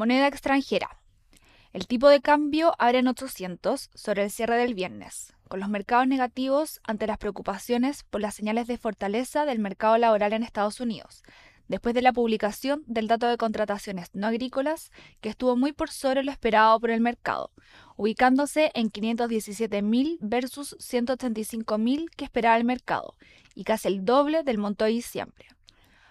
Moneda extranjera. El tipo de cambio abre en 800 sobre el cierre del viernes, con los mercados negativos ante las preocupaciones por las señales de fortaleza del mercado laboral en Estados Unidos, después de la publicación del dato de contrataciones no agrícolas que estuvo muy por sobre lo esperado por el mercado, ubicándose en 517.000 versus 185.000 que esperaba el mercado, y casi el doble del monto de diciembre.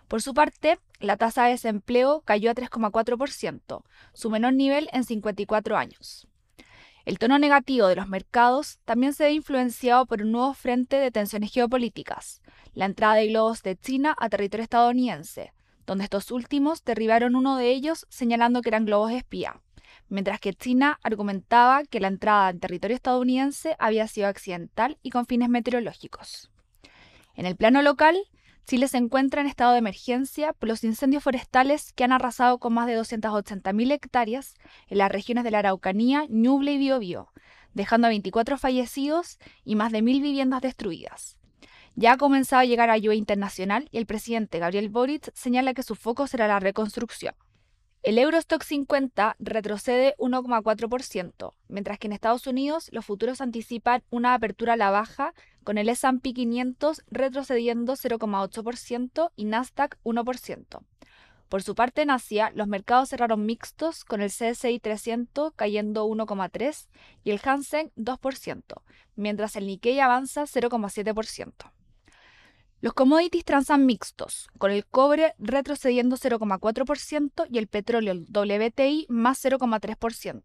Por su parte, la tasa de desempleo cayó a 3,4%, su menor nivel en 54 años. El tono negativo de los mercados también se ve influenciado por un nuevo frente de tensiones geopolíticas, la entrada de globos de China a territorio estadounidense, donde estos últimos derribaron uno de ellos señalando que eran globos espía, mientras que China argumentaba que la entrada en territorio estadounidense había sido accidental y con fines meteorológicos. En el plano local, Chile se encuentra en estado de emergencia por los incendios forestales que han arrasado con más de 280.000 hectáreas en las regiones de la Araucanía, Ñuble y Biobío, dejando a 24 fallecidos y más de 1.000 viviendas destruidas. Ya ha comenzado a llegar ayuda internacional y el presidente Gabriel Boric señala que su foco será la reconstrucción. El Eurostock 50 retrocede 1,4%, mientras que en Estados Unidos los futuros anticipan una apertura a la baja, con el S&P 500 retrocediendo 0,8% y Nasdaq 1%. Por su parte, en Asia, los mercados cerraron mixtos, con el CSI 300 cayendo 1,3% y el Hansen 2%, mientras el Nikkei avanza 0,7%. Los commodities transan mixtos, con el cobre retrocediendo 0,4% y el petróleo WTI más 0,3%.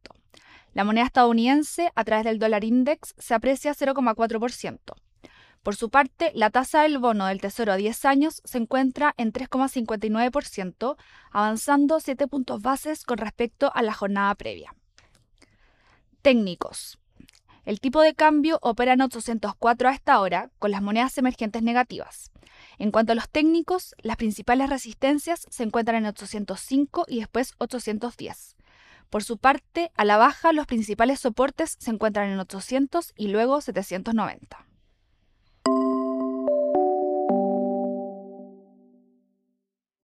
La moneda estadounidense, a través del dólar index, se aprecia 0,4%. Por su parte, la tasa del bono del Tesoro a 10 años se encuentra en 3,59%, avanzando 7 puntos bases con respecto a la jornada previa. Técnicos. El tipo de cambio opera en 804 a esta hora, con las monedas emergentes negativas. En cuanto a los técnicos, las principales resistencias se encuentran en 805 y después 810. Por su parte, a la baja, los principales soportes se encuentran en 800 y luego 790.